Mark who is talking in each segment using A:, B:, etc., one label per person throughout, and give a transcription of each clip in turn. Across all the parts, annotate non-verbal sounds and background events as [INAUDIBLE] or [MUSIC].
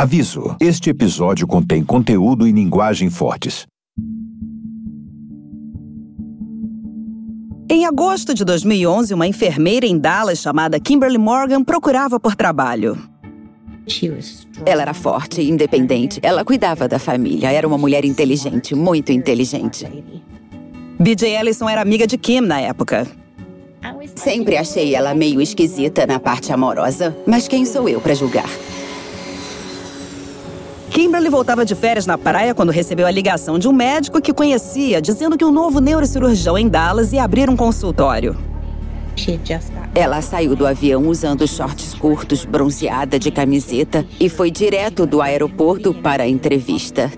A: Aviso: este episódio contém conteúdo e linguagem fortes.
B: Em agosto de 2011, uma enfermeira em Dallas chamada Kimberly Morgan procurava por trabalho.
C: Ela era forte e independente. Ela cuidava da família. Era uma mulher inteligente, muito inteligente.
B: BJ Ellison era amiga de Kim na época.
C: Sempre achei ela meio esquisita na parte amorosa, mas quem sou eu para julgar?
B: Kimberly voltava de férias na praia quando recebeu a ligação de um médico que conhecia, dizendo que um novo neurocirurgião em Dallas ia abrir um consultório.
C: Ela saiu do avião usando shorts curtos, bronzeada de camiseta e foi direto do aeroporto para a entrevista.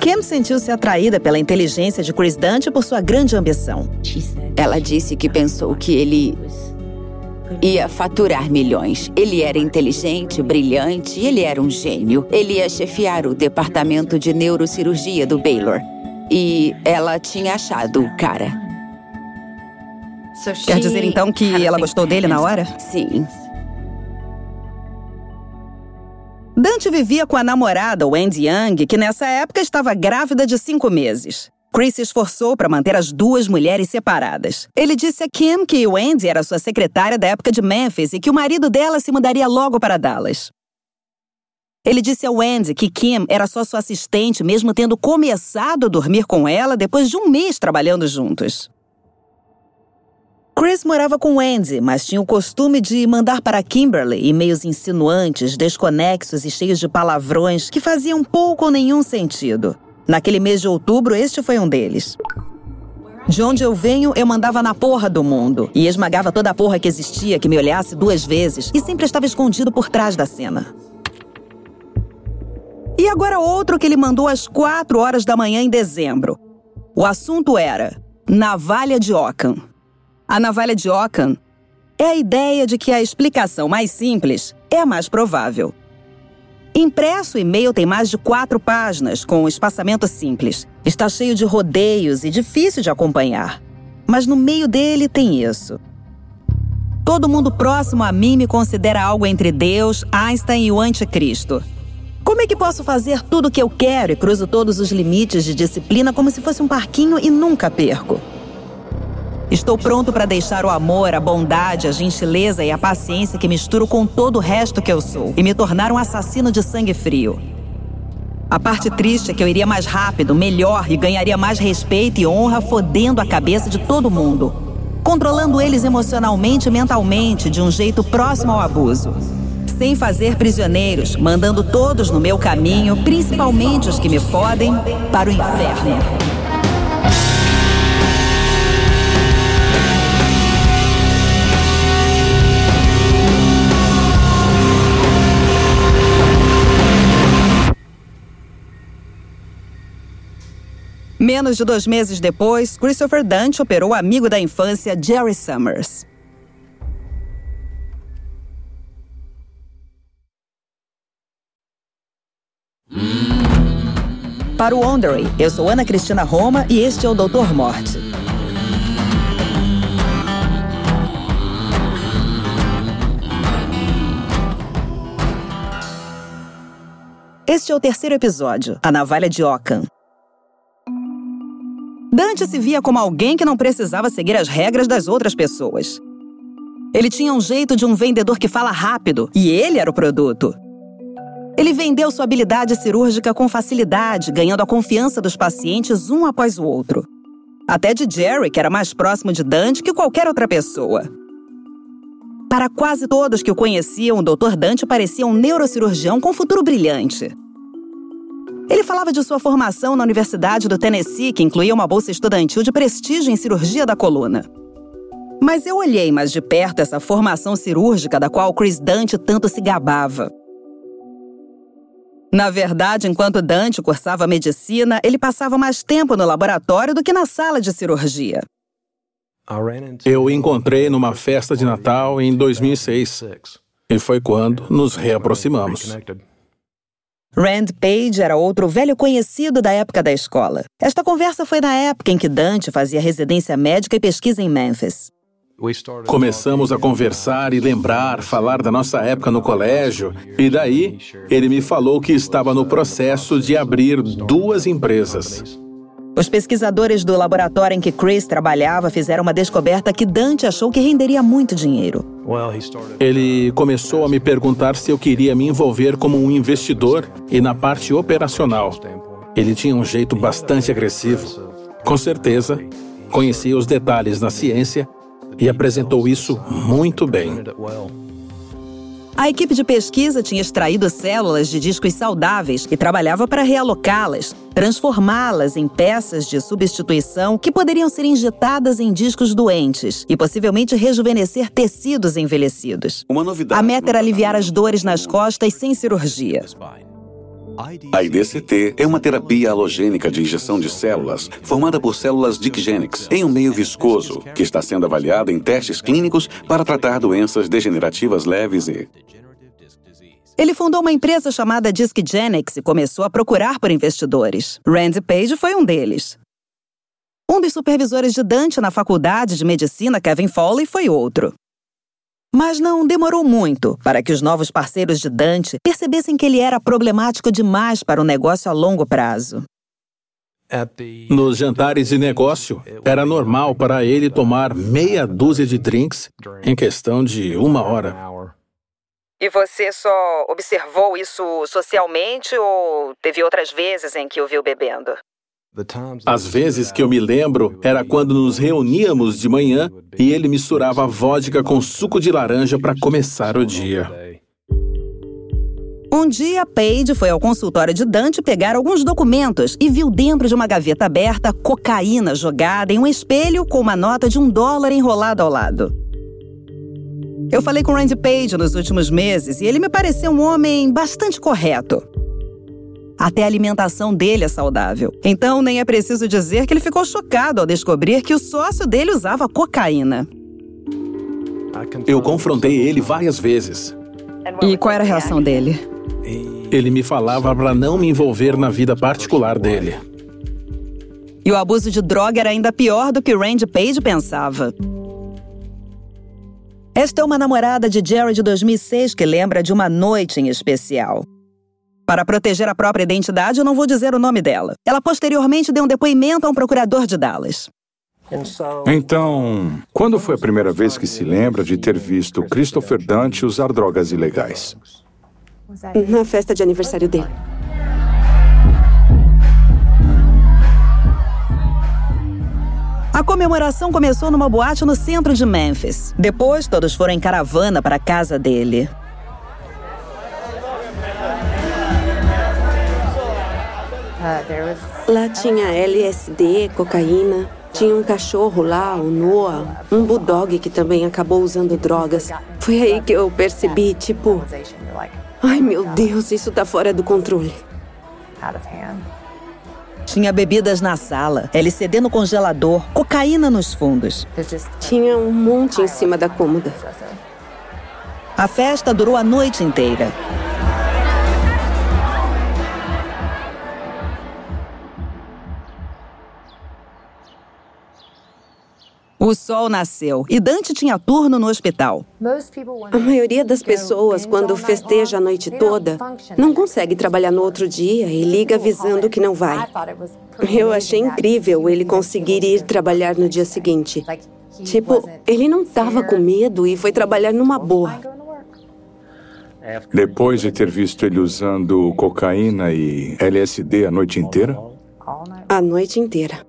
B: Kim sentiu-se atraída pela inteligência de Chris Dante por sua grande ambição.
C: Ela disse que pensou que ele ia faturar milhões. Ele era inteligente, brilhante e ele era um gênio. Ele ia chefiar o departamento de neurocirurgia do Baylor. E ela tinha achado o cara.
B: Quer dizer então que ela gostou dele na hora?
C: Sim.
B: Dante vivia com a namorada, Wendy Young, que nessa época estava grávida de cinco meses. Chris se esforçou para manter as duas mulheres separadas. Ele disse a Kim que Wendy era sua secretária da época de Memphis e que o marido dela se mudaria logo para Dallas. Ele disse a Wendy que Kim era só sua assistente, mesmo tendo começado a dormir com ela depois de um mês trabalhando juntos. Chris morava com Wendy, mas tinha o costume de mandar para Kimberly e-mails insinuantes, desconexos e cheios de palavrões que faziam pouco ou nenhum sentido. Naquele mês de outubro, este foi um deles. De onde eu venho, eu mandava na porra do mundo. E esmagava toda a porra que existia que me olhasse duas vezes e sempre estava escondido por trás da cena. E agora outro que ele mandou às quatro horas da manhã em dezembro. O assunto era Navalha de Ockham. A navalha de Ockham é a ideia de que a explicação mais simples é a mais provável. Impresso, o e-mail tem mais de quatro páginas, com um espaçamento simples. Está cheio de rodeios e difícil de acompanhar. Mas no meio dele tem isso. Todo mundo próximo a mim me considera algo entre Deus, Einstein e o Anticristo. Como é que posso fazer tudo o que eu quero e cruzo todos os limites de disciplina como se fosse um parquinho e nunca perco? Estou pronto para deixar o amor, a bondade, a gentileza e a paciência que misturo com todo o resto que eu sou e me tornar um assassino de sangue frio. A parte triste é que eu iria mais rápido, melhor e ganharia mais respeito e honra fodendo a cabeça de todo mundo, controlando eles emocionalmente e mentalmente de um jeito próximo ao abuso. Sem fazer prisioneiros, mandando todos no meu caminho, principalmente os que me fodem, para o inferno. Menos de dois meses depois, Christopher Dante operou o amigo da infância Jerry Summers. Para o Wondery, eu sou Ana Cristina Roma e este é o Doutor Morte. Este é o terceiro episódio, A Navalha de Ockham. Dante se via como alguém que não precisava seguir as regras das outras pessoas. Ele tinha um jeito de um vendedor que fala rápido, e ele era o produto. Ele vendeu sua habilidade cirúrgica com facilidade, ganhando a confiança dos pacientes um após o outro. Até de Jerry, que era mais próximo de Dante que qualquer outra pessoa. Para quase todos que o conheciam, o Dr. Dante parecia um neurocirurgião com futuro brilhante. Ele falava de sua formação na Universidade do Tennessee, que incluía uma bolsa estudantil de prestígio em cirurgia da coluna. Mas eu olhei mais de perto essa formação cirúrgica da qual Chris Dante tanto se gabava. Na verdade, enquanto Dante cursava medicina, ele passava mais tempo no laboratório do que na sala de cirurgia.
D: Eu encontrei numa festa de Natal em 2006. E foi quando nos reaproximamos.
B: Rand Page era outro velho conhecido da época da escola. Esta conversa foi na época em que Dante fazia residência médica e pesquisa em Memphis.
D: Começamos a conversar e lembrar, falar da nossa época no colégio, e daí ele me falou que estava no processo de abrir duas empresas.
B: Os pesquisadores do laboratório em que Chris trabalhava fizeram uma descoberta que Dante achou que renderia muito dinheiro.
D: Ele começou a me perguntar se eu queria me envolver como um investidor e na parte operacional. Ele tinha um jeito bastante agressivo. Com certeza, conhecia os detalhes na ciência e apresentou isso muito bem.
B: A equipe de pesquisa tinha extraído células de discos saudáveis e trabalhava para realocá-las, transformá-las em peças de substituição que poderiam ser injetadas em discos doentes e possivelmente rejuvenescer tecidos envelhecidos.
E: Uma novidade.
B: A meta era aliviar as dores nas costas sem cirurgia.
E: A IDCT é uma terapia halogênica de injeção de células formada por células Dickgenics em um meio viscoso, que está sendo avaliada em testes clínicos para tratar doenças degenerativas leves e.
B: Ele fundou uma empresa chamada Discgenics e começou a procurar por investidores. Randy Page foi um deles. Um dos supervisores de Dante na faculdade de medicina, Kevin Foley, foi outro. Mas não demorou muito para que os novos parceiros de Dante percebessem que ele era problemático demais para o negócio a longo prazo.
D: Nos jantares de negócio, era normal para ele tomar meia dúzia de drinks em questão de uma hora.
B: E você só observou isso socialmente ou teve outras vezes em que o viu bebendo?
D: As vezes que eu me lembro era quando nos reuníamos de manhã e ele misturava vodka com suco de laranja para começar o dia.
B: Um dia, Paige foi ao consultório de Dante pegar alguns documentos e viu dentro de uma gaveta aberta cocaína jogada em um espelho com uma nota de um dólar enrolada ao lado. Eu falei com Randy Page nos últimos meses e ele me pareceu um homem bastante correto. Até a alimentação dele é saudável. Então, nem é preciso dizer que ele ficou chocado ao descobrir que o sócio dele usava cocaína.
D: Eu confrontei ele várias vezes.
B: E qual era a reação dele?
D: Ele me falava para não me envolver na vida particular dele.
B: E o abuso de droga era ainda pior do que Randy Page pensava. Esta é uma namorada de Jerry de 2006 que lembra de uma noite em especial. Para proteger a própria identidade, eu não vou dizer o nome dela. Ela posteriormente deu um depoimento a um procurador de Dallas.
A: Então, quando foi a primeira vez que se lembra de ter visto Christopher Dante usar drogas ilegais?
F: Na festa de aniversário dele.
B: A comemoração começou numa boate no centro de Memphis. Depois, todos foram em caravana para a casa dele.
F: Lá tinha LSD, cocaína. Tinha um cachorro lá, o Noah, um bulldog que também acabou usando drogas. Foi aí que eu percebi, tipo, ai meu Deus, isso tá fora do controle.
B: Tinha bebidas na sala, LCD no congelador, cocaína nos fundos.
F: Tinha um monte em cima da cômoda.
B: A festa durou a noite inteira. O sol nasceu e Dante tinha turno no hospital.
F: A maioria das pessoas, quando festeja a noite toda, não consegue trabalhar no outro dia e liga avisando que não vai. Eu achei incrível ele conseguir ir trabalhar no dia seguinte. Tipo, ele não estava com medo e foi trabalhar numa boa.
A: Depois de ter visto ele usando cocaína e LSD a noite inteira?
F: A noite inteira.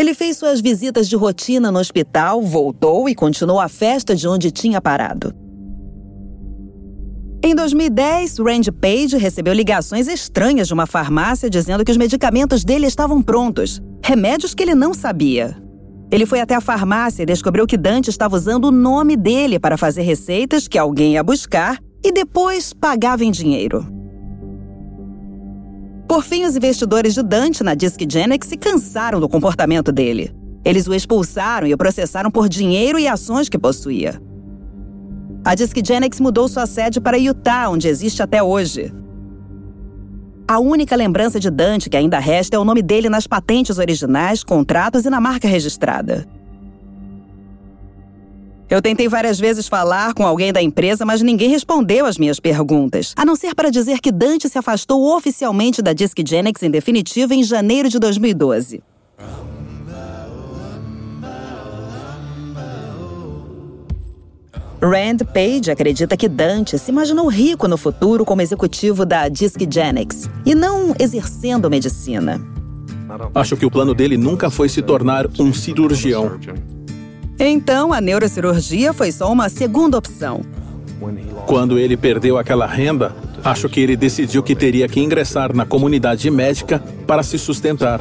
B: Ele fez suas visitas de rotina no hospital, voltou e continuou a festa de onde tinha parado. Em 2010, Randy Page recebeu ligações estranhas de uma farmácia dizendo que os medicamentos dele estavam prontos, remédios que ele não sabia. Ele foi até a farmácia e descobriu que Dante estava usando o nome dele para fazer receitas que alguém ia buscar e depois pagava em dinheiro. Por fim, os investidores de Dante na Discgenics se cansaram do comportamento dele. Eles o expulsaram e o processaram por dinheiro e ações que possuía. A Discgenics mudou sua sede para Utah, onde existe até hoje. A única lembrança de Dante que ainda resta é o nome dele nas patentes originais, contratos e na marca registrada. Eu tentei várias vezes falar com alguém da empresa, mas ninguém respondeu às minhas perguntas, a não ser para dizer que Dante se afastou oficialmente da Disc Genix em definitivo em janeiro de 2012. Rand Page acredita que Dante se imaginou rico no futuro como executivo da Disc Genix e não exercendo medicina.
D: Acho que o plano dele nunca foi se tornar um cirurgião.
B: Então, a neurocirurgia foi só uma segunda opção.
D: Quando ele perdeu aquela renda, acho que ele decidiu que teria que ingressar na comunidade médica para se sustentar.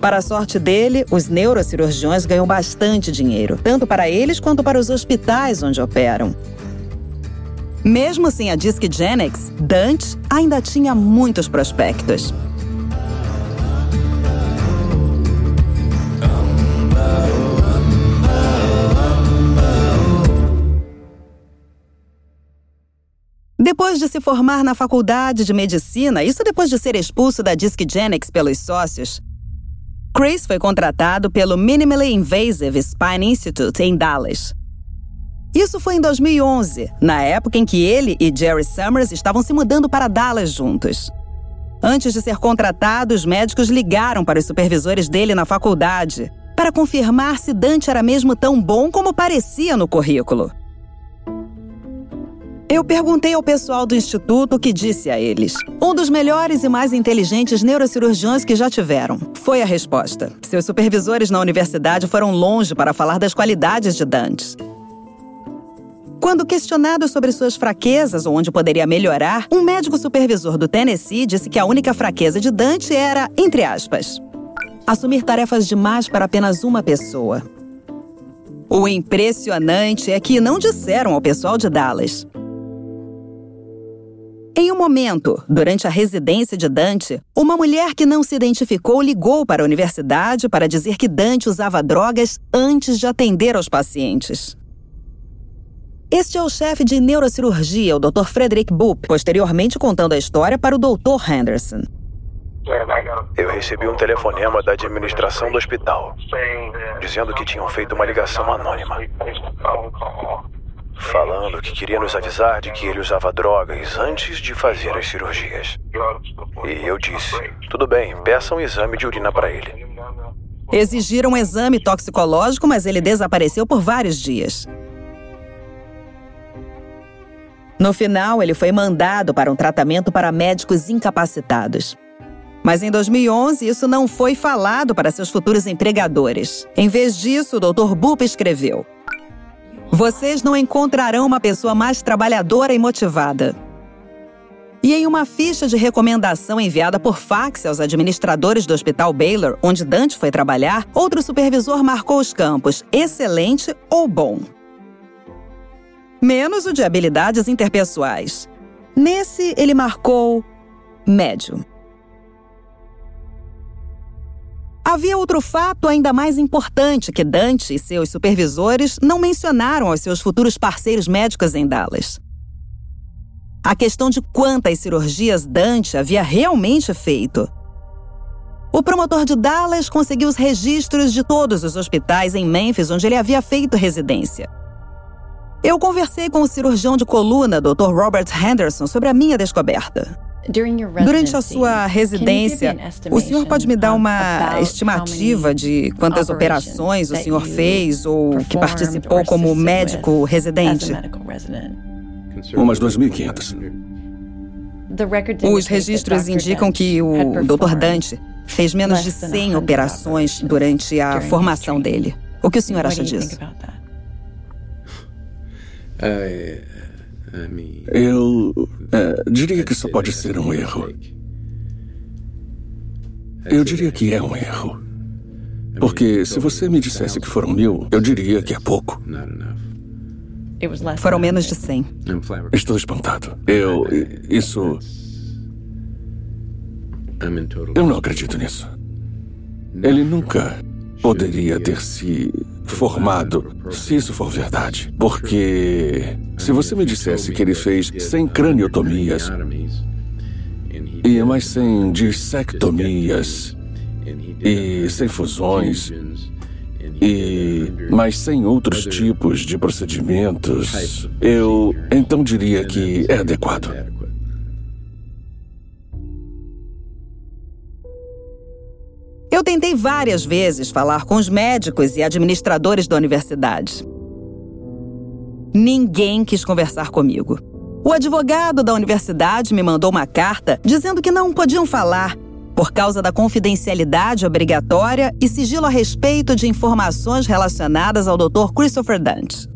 B: Para a sorte dele, os neurocirurgiões ganham bastante dinheiro, tanto para eles quanto para os hospitais onde operam. Mesmo sem a Disc Genix, Dante ainda tinha muitos prospectos. Depois de se formar na faculdade de medicina, isso depois de ser expulso da Disc Genix pelos sócios, Chris foi contratado pelo Minimally Invasive Spine Institute em Dallas. Isso foi em 2011, na época em que ele e Jerry Summers estavam se mudando para Dallas juntos. Antes de ser contratado, os médicos ligaram para os supervisores dele na faculdade para confirmar se Dante era mesmo tão bom como parecia no currículo. Eu perguntei ao pessoal do instituto o que disse a eles. Um dos melhores e mais inteligentes neurocirurgiões que já tiveram. Foi a resposta. Seus supervisores na universidade foram longe para falar das qualidades de Dante. Quando questionado sobre suas fraquezas ou onde poderia melhorar, um médico supervisor do Tennessee disse que a única fraqueza de Dante era, entre aspas, assumir tarefas demais para apenas uma pessoa. O impressionante é que não disseram ao pessoal de Dallas. Em um momento, durante a residência de Dante, uma mulher que não se identificou ligou para a universidade para dizer que Dante usava drogas antes de atender aos pacientes. Este é o chefe de neurocirurgia, o Dr. Frederick Boop, posteriormente contando a história para o Dr. Henderson.
G: Eu recebi um telefonema da administração do hospital, dizendo que tinham feito uma ligação anônima falando que queria nos avisar de que ele usava drogas antes de fazer as cirurgias. E eu disse: tudo bem, peça um exame de urina para ele.
B: Exigiram um exame toxicológico, mas ele desapareceu por vários dias. No final, ele foi mandado para um tratamento para médicos incapacitados. Mas em 2011, isso não foi falado para seus futuros empregadores. Em vez disso, o Dr. Boop escreveu: vocês não encontrarão uma pessoa mais trabalhadora e motivada. E em uma ficha de recomendação enviada por fax aos administradores do Hospital Baylor, onde Dante foi trabalhar, outro supervisor marcou os campos excelente ou bom. Menos o de habilidades interpessoais. Nesse, ele marcou médio. Havia outro fato ainda mais importante que Dante e seus supervisores não mencionaram aos seus futuros parceiros médicos em Dallas. A questão de quantas cirurgias Dante havia realmente feito. O promotor de Dallas conseguiu os registros de todos os hospitais em Memphis onde ele havia feito residência. Eu conversei com o cirurgião de coluna, Dr. Robert Henderson, sobre a minha descoberta. Durante a sua residência, o senhor pode me dar uma estimativa de quantas operações o senhor fez ou que participou como médico residente?
H: Umas 2.500.
B: Os registros indicam que o Dr. Dante fez menos de 100 operações durante a formação dele. O que o senhor acha disso? [LAUGHS]
H: Eu é, diria que isso pode ser um erro. Eu diria que é um erro. Porque se você me dissesse que foram mil, eu diria que é pouco.
B: Foram menos de cem.
H: Estou espantado. Eu. Isso. Eu não acredito nisso. Ele nunca poderia ter se formado, se isso for verdade. Porque se você me dissesse que ele fez 100 craniotomias e mais 100 dissectomias e sem fusões e mas sem outros tipos de procedimentos, eu então diria que é adequado.
B: Tentei várias vezes falar com os médicos e administradores da universidade. Ninguém quis conversar comigo. O advogado da universidade me mandou uma carta dizendo que não podiam falar por causa da confidencialidade obrigatória e sigilo a respeito de informações relacionadas ao Dr. Christopher Dante.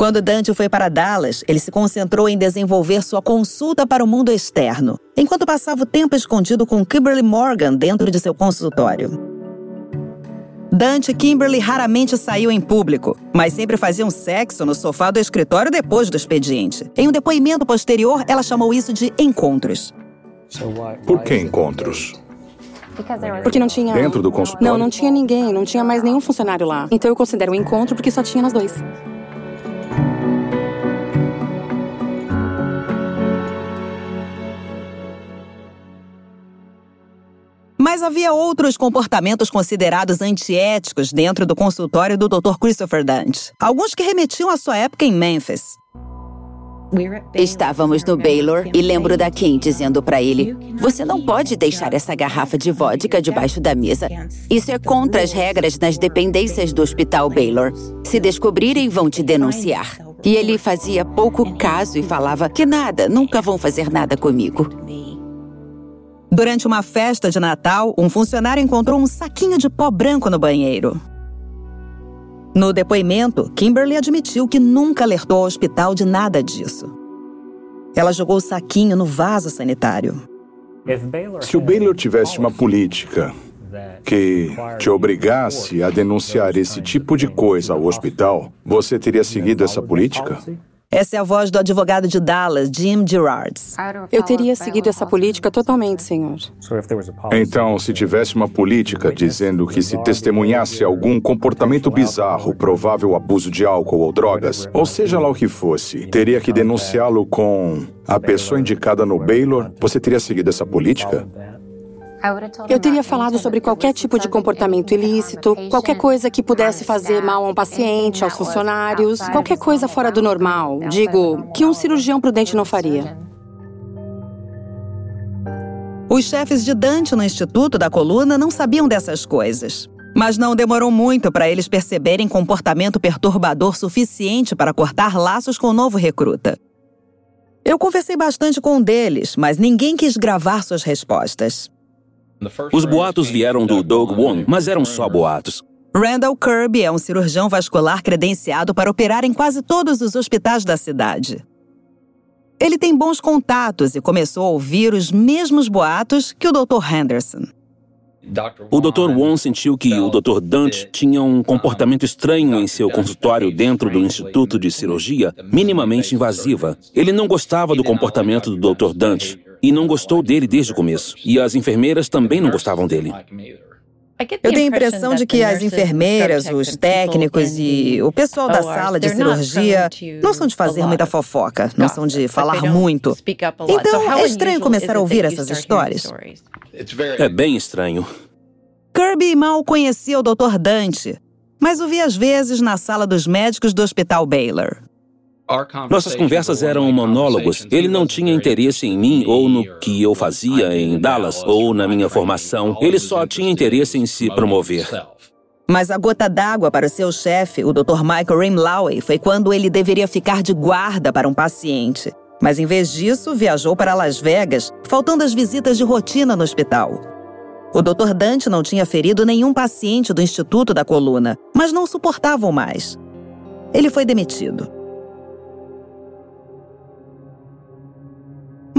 B: Quando Dante foi para Dallas, ele se concentrou em desenvolver sua consulta para o mundo externo, enquanto passava o tempo escondido com Kimberly Morgan dentro de seu consultório. Dante e Kimberly raramente saiu em público, mas sempre faziam sexo no sofá do escritório depois do expediente. Em um depoimento posterior, ela chamou isso de encontros.
A: Por que encontros?
I: Porque não tinha.
A: Dentro do consultório?
I: Não, não tinha ninguém, não tinha mais nenhum funcionário lá. Então eu considero um encontro porque só tinha nós dois.
B: Mas havia outros comportamentos considerados antiéticos dentro do consultório do Dr. Christopher Dante. Alguns que remetiam à sua época em Memphis.
C: Estávamos no Baylor e lembro da Kim dizendo para ele: Você não pode deixar essa garrafa de vodka debaixo da mesa. Isso é contra as regras nas dependências do Hospital Baylor. Se descobrirem, vão te denunciar. E ele fazia pouco caso e falava que nada, nunca vão fazer nada comigo.
B: Durante uma festa de Natal, um funcionário encontrou um saquinho de pó branco no banheiro. No depoimento, Kimberly admitiu que nunca alertou ao hospital de nada disso. Ela jogou o saquinho no vaso sanitário.
A: Se o Baylor tivesse uma política que te obrigasse a denunciar esse tipo de coisa ao hospital, você teria seguido essa política?
B: Essa é a voz do advogado de Dallas, Jim Gerards.
I: Eu teria seguido essa política totalmente, senhor.
A: Então, se tivesse uma política dizendo que se testemunhasse algum comportamento bizarro, provável abuso de álcool ou drogas, ou seja lá o que fosse, teria que denunciá-lo com a pessoa indicada no Baylor, você teria seguido essa política?
I: Eu teria falado sobre qualquer tipo de comportamento ilícito, qualquer coisa que pudesse fazer mal a um paciente, aos funcionários, qualquer coisa fora do normal. Digo, que um cirurgião prudente não faria.
B: Os chefes de Dante no Instituto da Coluna não sabiam dessas coisas. Mas não demorou muito para eles perceberem comportamento perturbador suficiente para cortar laços com o novo recruta. Eu conversei bastante com um deles, mas ninguém quis gravar suas respostas.
J: Os boatos vieram do Doug Wong, mas eram só boatos.
B: Randall Kirby é um cirurgião vascular credenciado para operar em quase todos os hospitais da cidade. Ele tem bons contatos e começou a ouvir os mesmos boatos que o Dr. Henderson.
J: O Dr. Wong sentiu que o Dr. Dante tinha um comportamento estranho em seu consultório dentro do Instituto de Cirurgia, minimamente invasiva. Ele não gostava do comportamento do Dr. Dante e não gostou dele desde o começo. E as enfermeiras também não gostavam dele.
B: Eu tenho a impressão de que as enfermeiras, os técnicos e o pessoal da sala de cirurgia não são de fazer muita fofoca, não são de falar muito. Então é estranho começar a ouvir essas histórias.
J: É bem estranho.
B: Kirby mal conhecia o Dr. Dante, mas o via às vezes na sala dos médicos do Hospital Baylor.
J: Nossas conversas eram monólogos. Ele não tinha interesse em mim ou no que eu fazia em Dallas ou na minha formação. Ele só tinha interesse em se promover.
B: Mas a gota d'água para o seu chefe, o Dr. Michael Rimlaway, foi quando ele deveria ficar de guarda para um paciente. Mas em vez disso, viajou para Las Vegas, faltando as visitas de rotina no hospital. O Dr. Dante não tinha ferido nenhum paciente do Instituto da Coluna, mas não suportavam mais. Ele foi demitido.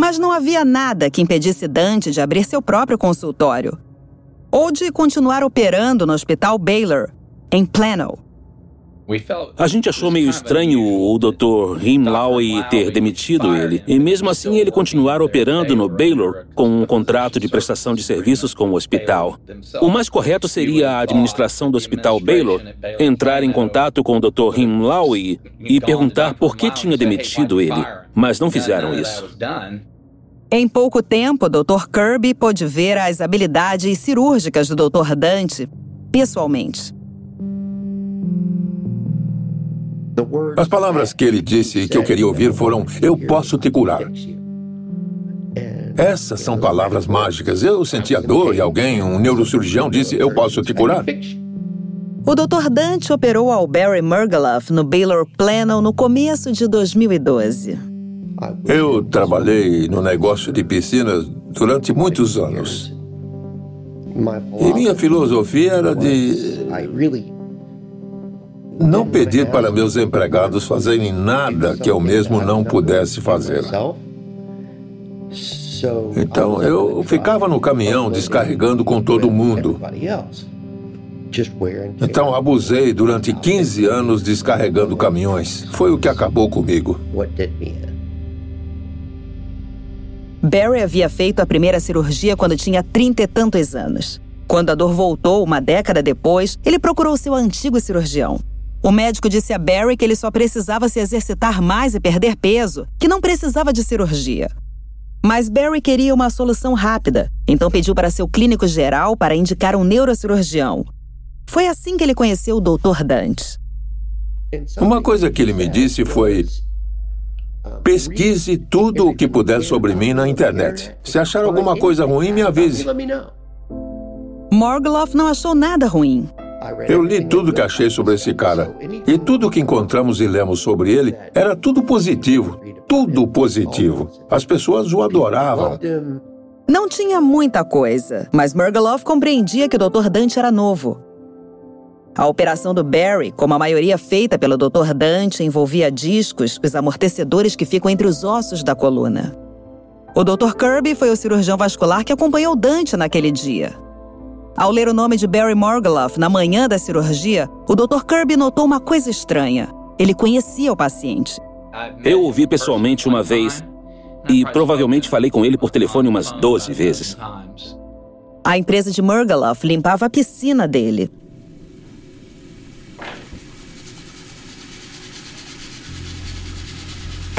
B: Mas não havia nada que impedisse Dante de abrir seu próprio consultório ou de continuar operando no Hospital Baylor, em Plano.
J: A gente achou meio estranho o Dr. Himlawi ter demitido ele, e mesmo assim ele continuar operando no Baylor com um contrato de prestação de serviços com o hospital. O mais correto seria a administração do Hospital Baylor entrar em contato com o Dr. Himlawi e perguntar por que tinha demitido ele, mas não fizeram isso.
B: Em pouco tempo, Dr. Kirby pôde ver as habilidades cirúrgicas do Dr. Dante pessoalmente.
H: As palavras que ele disse que eu queria ouvir foram: Eu posso te curar. Essas são palavras mágicas. Eu sentia dor e alguém, um neurocirurgião, disse: Eu posso te curar.
B: O Dr. Dante operou ao Barry Murgaloff no Baylor Plano no começo de 2012.
H: Eu trabalhei no negócio de piscinas durante muitos anos. E minha filosofia era de não pedir para meus empregados fazerem nada que eu mesmo não pudesse fazer. Então eu ficava no caminhão descarregando com todo mundo. Então abusei durante 15 anos descarregando caminhões. Foi o que acabou comigo.
B: Barry havia feito a primeira cirurgia quando tinha trinta e tantos anos. Quando a dor voltou, uma década depois, ele procurou seu antigo cirurgião. O médico disse a Barry que ele só precisava se exercitar mais e perder peso, que não precisava de cirurgia. Mas Barry queria uma solução rápida, então pediu para seu clínico geral para indicar um neurocirurgião. Foi assim que ele conheceu o Dr. Dante.
H: Uma coisa que ele me disse foi: pesquise tudo o que puder sobre mim na internet. Se achar alguma coisa ruim, me avise.
B: Morgloff não achou nada ruim.
H: Eu li tudo que achei sobre esse cara. E tudo que encontramos e lemos sobre ele era tudo positivo. Tudo positivo. As pessoas o adoravam.
B: Não tinha muita coisa, mas Murgaloff compreendia que o Dr. Dante era novo. A operação do Barry, como a maioria feita pelo Dr. Dante, envolvia discos, os amortecedores que ficam entre os ossos da coluna. O Dr. Kirby foi o cirurgião vascular que acompanhou Dante naquele dia. Ao ler o nome de Barry Morgaloff na manhã da cirurgia, o Dr. Kirby notou uma coisa estranha. Ele conhecia o paciente.
J: Eu o vi pessoalmente uma vez e provavelmente falei com ele por telefone umas 12 vezes.
B: A empresa de Morgaloff limpava a piscina dele.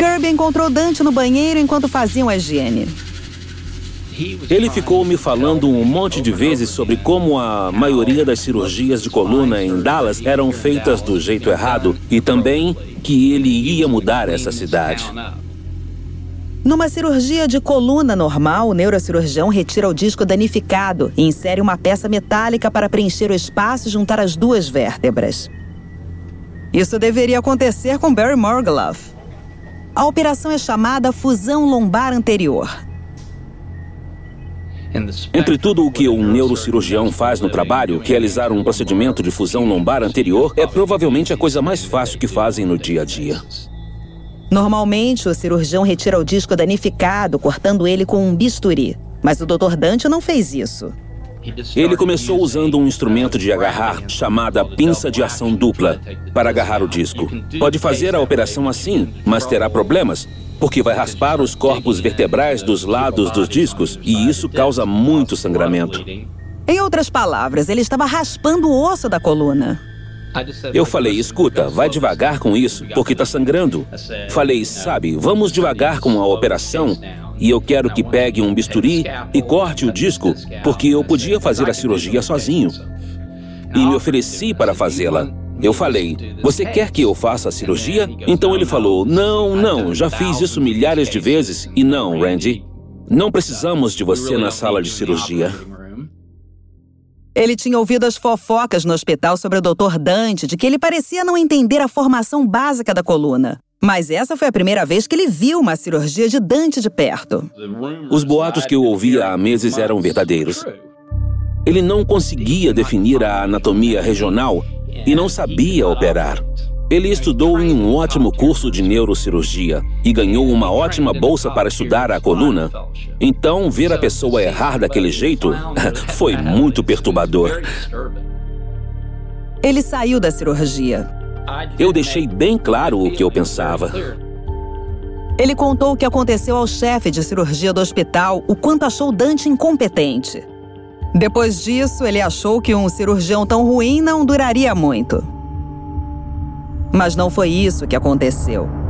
B: Kirby encontrou Dante no banheiro enquanto faziam a higiene.
J: Ele ficou me falando um monte de vezes sobre como a maioria das cirurgias de coluna em Dallas eram feitas do jeito errado e também que ele ia mudar essa cidade.
B: Numa cirurgia de coluna normal, o neurocirurgião retira o disco danificado e insere uma peça metálica para preencher o espaço e juntar as duas vértebras. Isso deveria acontecer com Barry Morgaloff. A operação é chamada fusão lombar anterior.
J: Entre tudo o que um neurocirurgião faz no trabalho, realizar um procedimento de fusão lombar anterior é provavelmente a coisa mais fácil que fazem no dia a dia.
B: Normalmente, o cirurgião retira o disco danificado, cortando ele com um bisturi. Mas o Dr. Dante não fez isso.
J: Ele começou usando um instrumento de agarrar chamada pinça de ação dupla para agarrar o disco. Pode fazer a operação assim, mas terá problemas, porque vai raspar os corpos vertebrais dos lados dos discos e isso causa muito sangramento.
B: Em outras palavras, ele estava raspando o osso da coluna.
J: Eu falei, escuta, vai devagar com isso, porque está sangrando. Falei, sabe, vamos devagar com a operação e eu quero que pegue um bisturi e corte o disco, porque eu podia fazer a cirurgia sozinho. E me ofereci para fazê-la. Eu falei: Você quer que eu faça a cirurgia? Então ele falou: Não, não, já fiz isso milhares de vezes. E não, Randy, não precisamos de você na sala de cirurgia.
B: Ele tinha ouvido as fofocas no hospital sobre o Dr. Dante de que ele parecia não entender a formação básica da coluna. Mas essa foi a primeira vez que ele viu uma cirurgia de Dante de perto.
J: Os boatos que eu ouvia há meses eram verdadeiros. Ele não conseguia definir a anatomia regional e não sabia operar. Ele estudou em um ótimo curso de neurocirurgia e ganhou uma ótima bolsa para estudar a coluna. Então, ver a pessoa errar daquele jeito [LAUGHS] foi muito perturbador.
B: Ele saiu da cirurgia.
J: Eu deixei bem claro o que eu pensava.
B: Ele contou o que aconteceu ao chefe de cirurgia do hospital, o quanto achou Dante incompetente. Depois disso, ele achou que um cirurgião tão ruim não duraria muito. Mas não foi isso que aconteceu.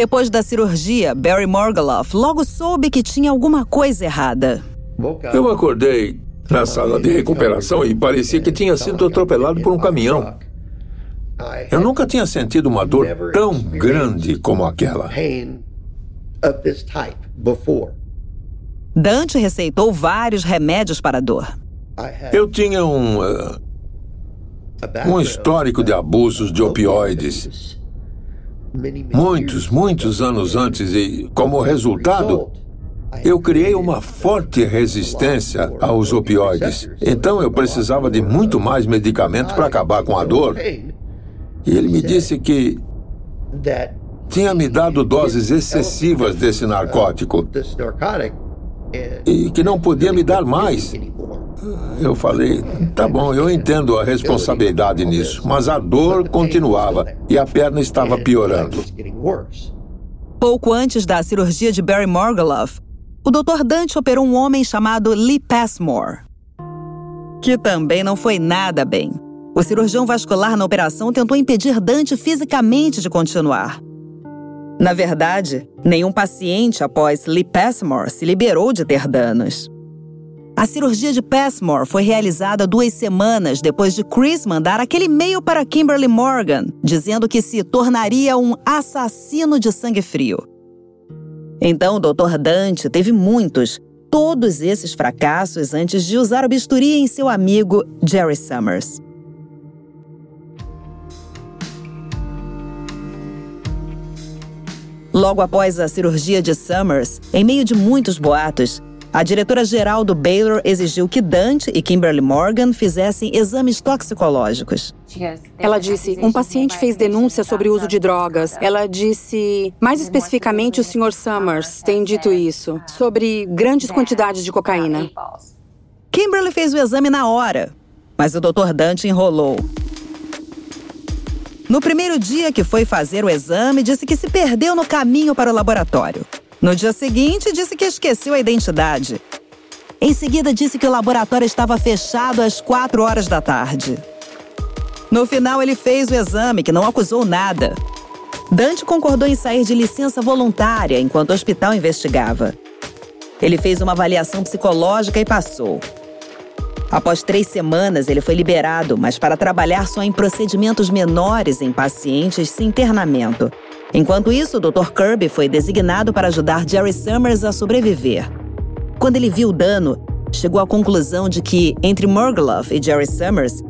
B: Depois da cirurgia, Barry Morgaloff logo soube que tinha alguma coisa errada.
H: Eu acordei na sala de recuperação e parecia que tinha sido atropelado por um caminhão. Eu nunca tinha sentido uma dor tão grande como aquela.
B: Dante receitou vários remédios para a dor.
H: Eu tinha um. Uh, um histórico de abusos de opioides. Muitos, muitos anos antes, e como resultado, eu criei uma forte resistência aos opioides. Então eu precisava de muito mais medicamento para acabar com a dor. E ele me disse que tinha me dado doses excessivas desse narcótico e que não podia me dar mais. Eu falei, tá bom, eu entendo a responsabilidade nisso, mas a dor continuava e a perna estava piorando.
B: Pouco antes da cirurgia de Barry Morgaloff, o Dr. Dante operou um homem chamado Lee Passmore, que também não foi nada bem. O cirurgião vascular na operação tentou impedir Dante fisicamente de continuar. Na verdade, nenhum paciente após Lee Passmore se liberou de ter danos. A cirurgia de Passmore foi realizada duas semanas depois de Chris mandar aquele e-mail para Kimberly Morgan, dizendo que se tornaria um assassino de sangue frio. Então, o Dr. Dante teve muitos, todos esses fracassos antes de usar o bisturi em seu amigo Jerry Summers. Logo após a cirurgia de Summers, em meio de muitos boatos, a diretora-geral do Baylor exigiu que Dante e Kimberly Morgan fizessem exames toxicológicos.
I: Ela disse: um paciente fez denúncia sobre o uso de drogas. Ela disse, mais especificamente, o Sr. Summers tem dito isso, sobre grandes quantidades de cocaína.
B: Kimberly fez o exame na hora, mas o Dr. Dante enrolou. No primeiro dia que foi fazer o exame, disse que se perdeu no caminho para o laboratório. No dia seguinte, disse que esqueceu a identidade. Em seguida, disse que o laboratório estava fechado às quatro horas da tarde. No final, ele fez o exame, que não acusou nada. Dante concordou em sair de licença voluntária enquanto o hospital investigava. Ele fez uma avaliação psicológica e passou. Após três semanas, ele foi liberado, mas para trabalhar só em procedimentos menores em pacientes sem internamento. Enquanto isso, o Dr. Kirby foi designado para ajudar Jerry Summers a sobreviver. Quando ele viu o dano, chegou à conclusão de que, entre Murgloff e Jerry Summers,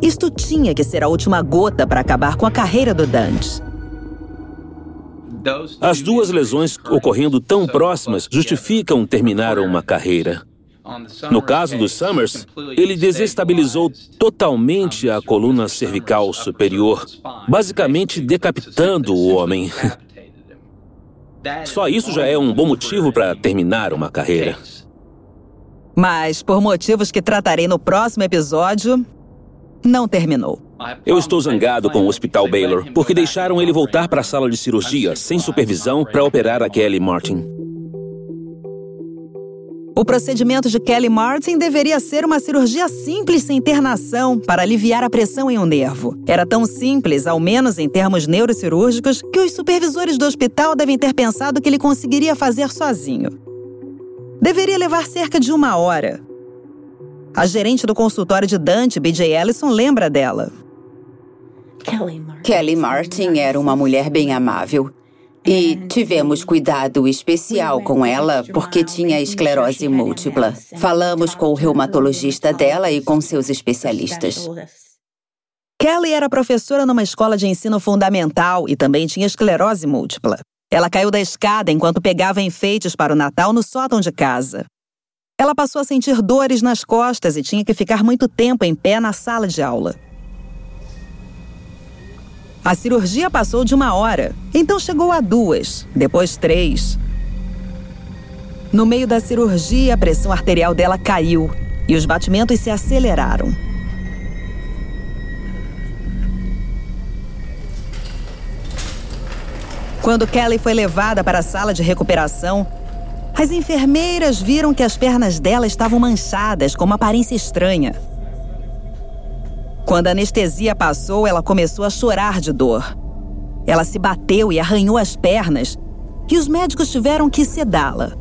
B: isto tinha que ser a última gota para acabar com a carreira do Dante.
J: As duas lesões ocorrendo tão próximas justificam terminar uma carreira. No caso do Summers, ele desestabilizou totalmente a coluna cervical superior, basicamente decapitando o homem. Só isso já é um bom motivo para terminar uma carreira.
B: Mas, por motivos que tratarei no próximo episódio, não terminou.
J: Eu estou zangado com o Hospital Baylor porque deixaram ele voltar para a sala de cirurgia sem supervisão para operar a Kelly Martin.
B: O procedimento de Kelly Martin deveria ser uma cirurgia simples sem internação para aliviar a pressão em um nervo. Era tão simples, ao menos em termos neurocirúrgicos, que os supervisores do hospital devem ter pensado que ele conseguiria fazer sozinho. Deveria levar cerca de uma hora. A gerente do consultório de Dante, BJ Ellison, lembra dela.
C: Kelly Martin era uma mulher bem amável. E tivemos cuidado especial com ela porque tinha esclerose múltipla. Falamos com o reumatologista dela e com seus especialistas.
B: Kelly era professora numa escola de ensino fundamental e também tinha esclerose múltipla. Ela caiu da escada enquanto pegava enfeites para o Natal no sótão de casa. Ela passou a sentir dores nas costas e tinha que ficar muito tempo em pé na sala de aula. A cirurgia passou de uma hora, então chegou a duas, depois três. No meio da cirurgia, a pressão arterial dela caiu e os batimentos se aceleraram. Quando Kelly foi levada para a sala de recuperação, as enfermeiras viram que as pernas dela estavam manchadas com uma aparência estranha. Quando a anestesia passou, ela começou a chorar de dor. Ela se bateu e arranhou as pernas, e os médicos tiveram que sedá-la.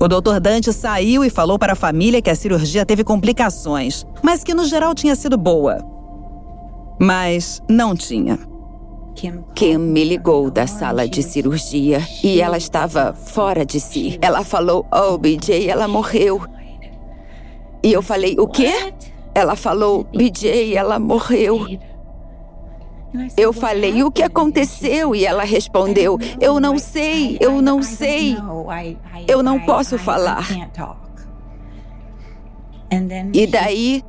B: O Dr. Dante saiu e falou para a família que a cirurgia teve complicações, mas que no geral tinha sido boa. Mas não tinha.
C: Kim me ligou da sala de cirurgia e ela estava fora de si. Ela falou: Oh, BJ, ela morreu. E eu falei: O quê? Ela falou: BJ, ela morreu. Eu falei: O que aconteceu? E ela respondeu: Eu não sei, eu não sei. Eu não posso falar. E daí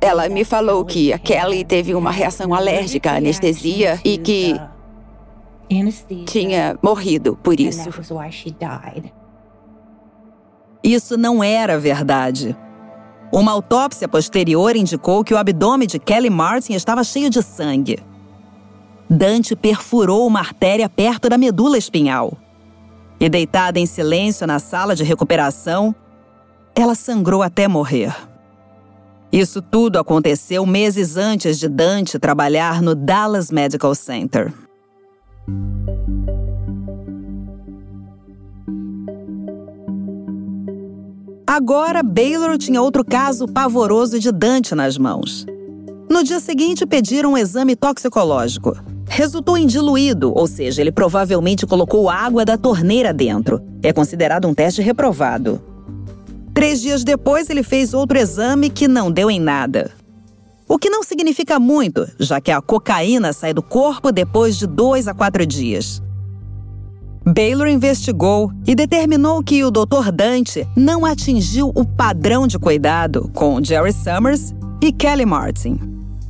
C: ela me falou que a Kelly teve uma reação alérgica à anestesia e que tinha morrido por isso.
B: Isso não era verdade. Uma autópsia posterior indicou que o abdômen de Kelly Martin estava cheio de sangue. Dante perfurou uma artéria perto da medula espinhal. E deitada em silêncio na sala de recuperação, ela sangrou até morrer. Isso tudo aconteceu meses antes de Dante trabalhar no Dallas Medical Center. Agora, Baylor tinha outro caso pavoroso de Dante nas mãos. No dia seguinte, pediram um exame toxicológico. Resultou em diluído, ou seja, ele provavelmente colocou água da torneira dentro. É considerado um teste reprovado. Três dias depois, ele fez outro exame que não deu em nada. O que não significa muito, já que a cocaína sai do corpo depois de dois a quatro dias. Baylor investigou e determinou que o Dr. Dante não atingiu o padrão de cuidado com Jerry Summers e Kelly Martin.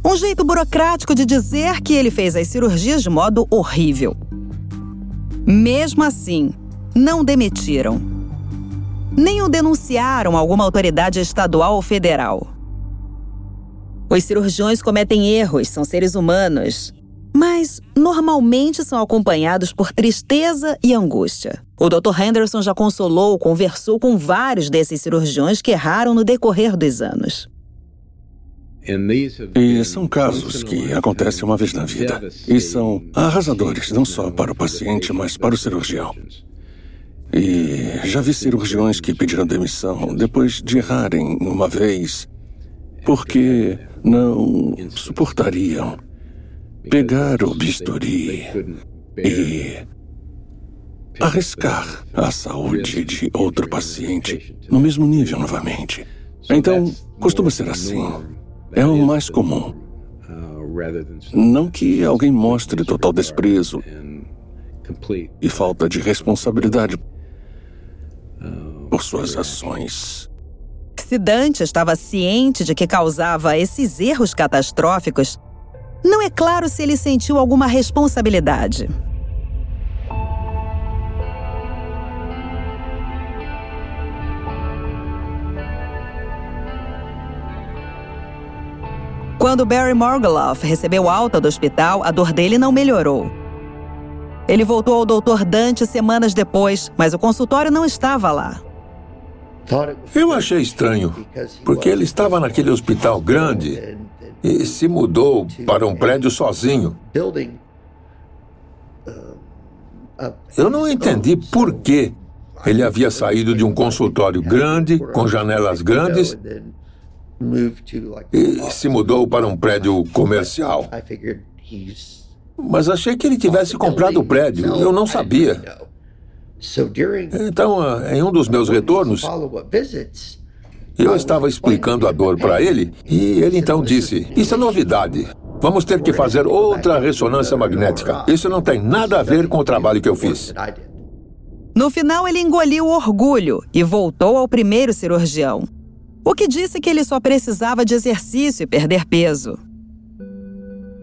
B: Um jeito burocrático de dizer que ele fez as cirurgias de modo horrível. Mesmo assim, não demitiram nem o denunciaram a alguma autoridade estadual ou federal. Os cirurgiões cometem erros, são seres humanos, mas normalmente são acompanhados por tristeza e angústia. O Dr. Henderson já consolou, conversou com vários desses cirurgiões que erraram no decorrer dos anos.
K: E são casos que acontecem uma vez na vida. E são arrasadores, não só para o paciente, mas para o cirurgião. E já vi cirurgiões que pediram demissão depois de errarem uma vez porque não suportariam pegar o bisturi e arriscar a saúde de outro paciente no mesmo nível novamente. Então, costuma ser assim. É o mais comum. Não que alguém mostre total desprezo e falta de responsabilidade por suas ações.
B: Se Dante estava ciente de que causava esses erros catastróficos, não é claro se ele sentiu alguma responsabilidade. Quando Barry Morgoloff recebeu alta do hospital, a dor dele não melhorou. Ele voltou ao Dr. Dante semanas depois, mas o consultório não estava lá.
H: Eu achei estranho, porque ele estava naquele hospital grande e se mudou para um prédio sozinho. Eu não entendi por que ele havia saído de um consultório grande, com janelas grandes, e se mudou para um prédio comercial. Mas achei que ele tivesse comprado o prédio. Eu não sabia. Então, ah, em um dos meus retornos, eu estava explicando a dor para ele e ele então disse: Isso é novidade. Vamos ter que fazer outra ressonância magnética. Isso não tem nada a ver com o trabalho que eu fiz.
B: No final, ele engoliu o orgulho e voltou ao primeiro cirurgião. O que disse que ele só precisava de exercício e perder peso.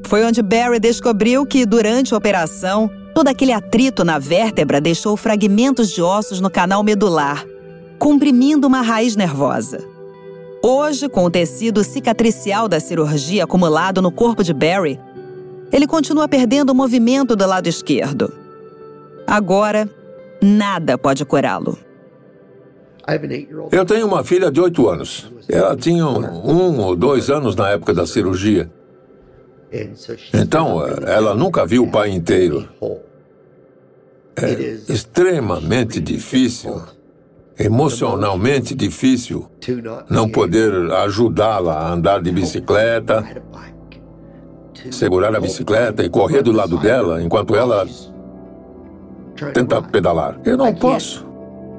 B: Foi onde Barry descobriu que, durante a operação, Todo aquele atrito na vértebra deixou fragmentos de ossos no canal medular, comprimindo uma raiz nervosa. Hoje, com o tecido cicatricial da cirurgia acumulado no corpo de Barry, ele continua perdendo o movimento do lado esquerdo. Agora, nada pode curá-lo.
L: Eu tenho uma filha de oito anos. Ela tinha um ou dois anos na época da cirurgia. Então, ela nunca viu o pai inteiro. É extremamente difícil, emocionalmente difícil, não poder ajudá-la a andar de bicicleta, segurar a bicicleta e correr do lado dela enquanto ela tenta pedalar. Eu não posso.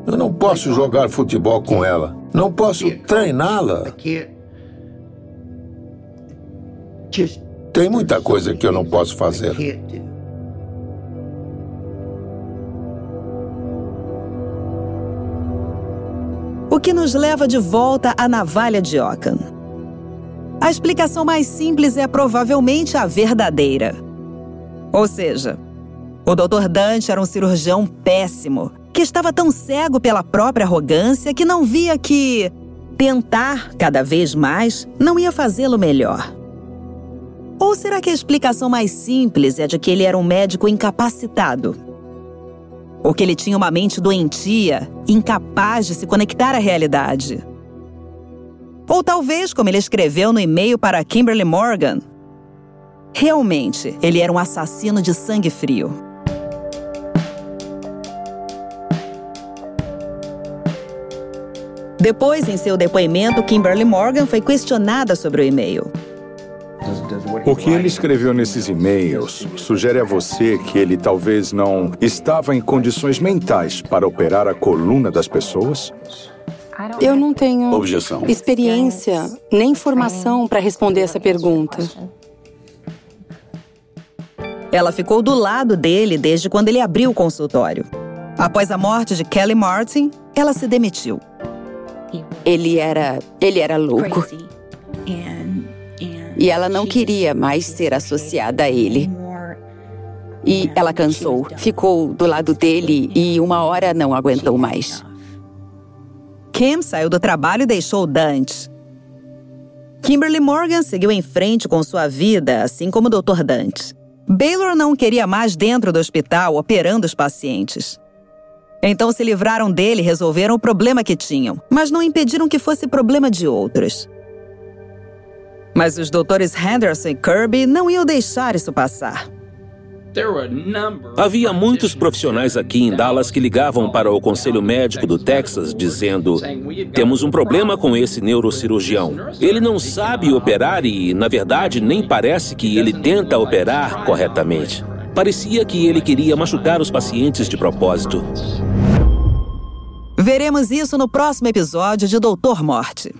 L: Eu não posso jogar futebol com ela. Não posso treiná-la. Tem muita coisa que eu não posso fazer.
B: O que nos leva de volta à navalha de Ockham. A explicação mais simples é provavelmente a verdadeira. Ou seja, o Dr. Dante era um cirurgião péssimo, que estava tão cego pela própria arrogância que não via que tentar cada vez mais não ia fazê-lo melhor. Ou será que a explicação mais simples é de que ele era um médico incapacitado? Ou que ele tinha uma mente doentia, incapaz de se conectar à realidade? Ou talvez, como ele escreveu no e-mail para Kimberly Morgan, realmente ele era um assassino de sangue frio. Depois, em seu depoimento, Kimberly Morgan foi questionada sobre o e-mail.
A: O que ele escreveu nesses e-mails sugere a você que ele talvez não estava em condições mentais para operar a coluna das pessoas?
I: Eu não tenho
E: Objeção.
I: experiência nem formação para responder essa pergunta.
B: Ela ficou do lado dele desde quando ele abriu o consultório. Após a morte de Kelly Martin, ela se demitiu.
C: Ele era. ele era louco. E ela não queria mais ser associada a ele. E ela cansou, ficou do lado dele e uma hora não aguentou mais.
B: Kim saiu do trabalho e deixou Dante. Kimberly Morgan seguiu em frente com sua vida, assim como o Dr. Dante. Baylor não queria mais dentro do hospital operando os pacientes. Então se livraram dele e resolveram o problema que tinham, mas não impediram que fosse problema de outros. Mas os doutores Henderson e Kirby não iam deixar isso passar.
J: Havia muitos profissionais aqui em Dallas que ligavam para o Conselho Médico do Texas dizendo: temos um problema com esse neurocirurgião. Ele não sabe operar e, na verdade, nem parece que ele tenta operar corretamente. Parecia que ele queria machucar os pacientes de propósito.
B: Veremos isso no próximo episódio de Doutor Morte.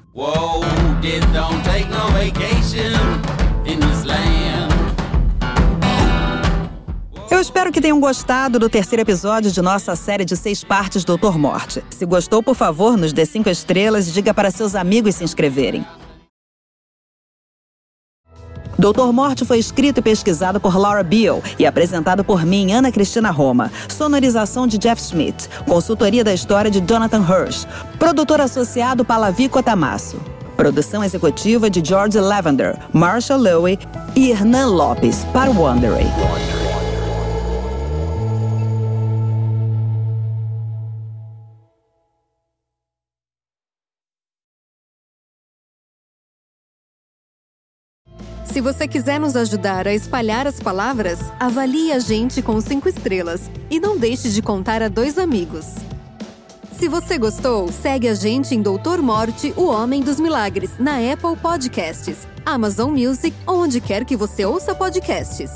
B: Eu espero que tenham gostado do terceiro episódio de nossa série de seis partes Doutor Morte. Se gostou, por favor, nos dê cinco estrelas e diga para seus amigos se inscreverem. Doutor Morte foi escrito e pesquisado por Laura Beal e apresentado por mim, Ana Cristina Roma. Sonorização de Jeff Schmidt. Consultoria da história de Jonathan Hirsch. Produtor associado Palavi Cotamasso. Produção executiva de George Lavender, Marshall Lowe e Hernan Lopes para o Wondery.
M: Se você quiser nos ajudar a espalhar as palavras, avalie a gente com cinco estrelas e não deixe de contar a dois amigos. Se você gostou, segue a gente em Doutor Morte, o Homem dos Milagres, na Apple Podcasts, Amazon Music ou onde quer que você ouça podcasts.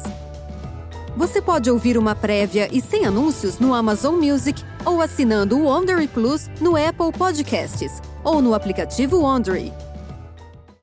M: Você pode ouvir uma prévia e sem anúncios no Amazon Music ou assinando o Wondery Plus no Apple Podcasts ou no aplicativo Wondery.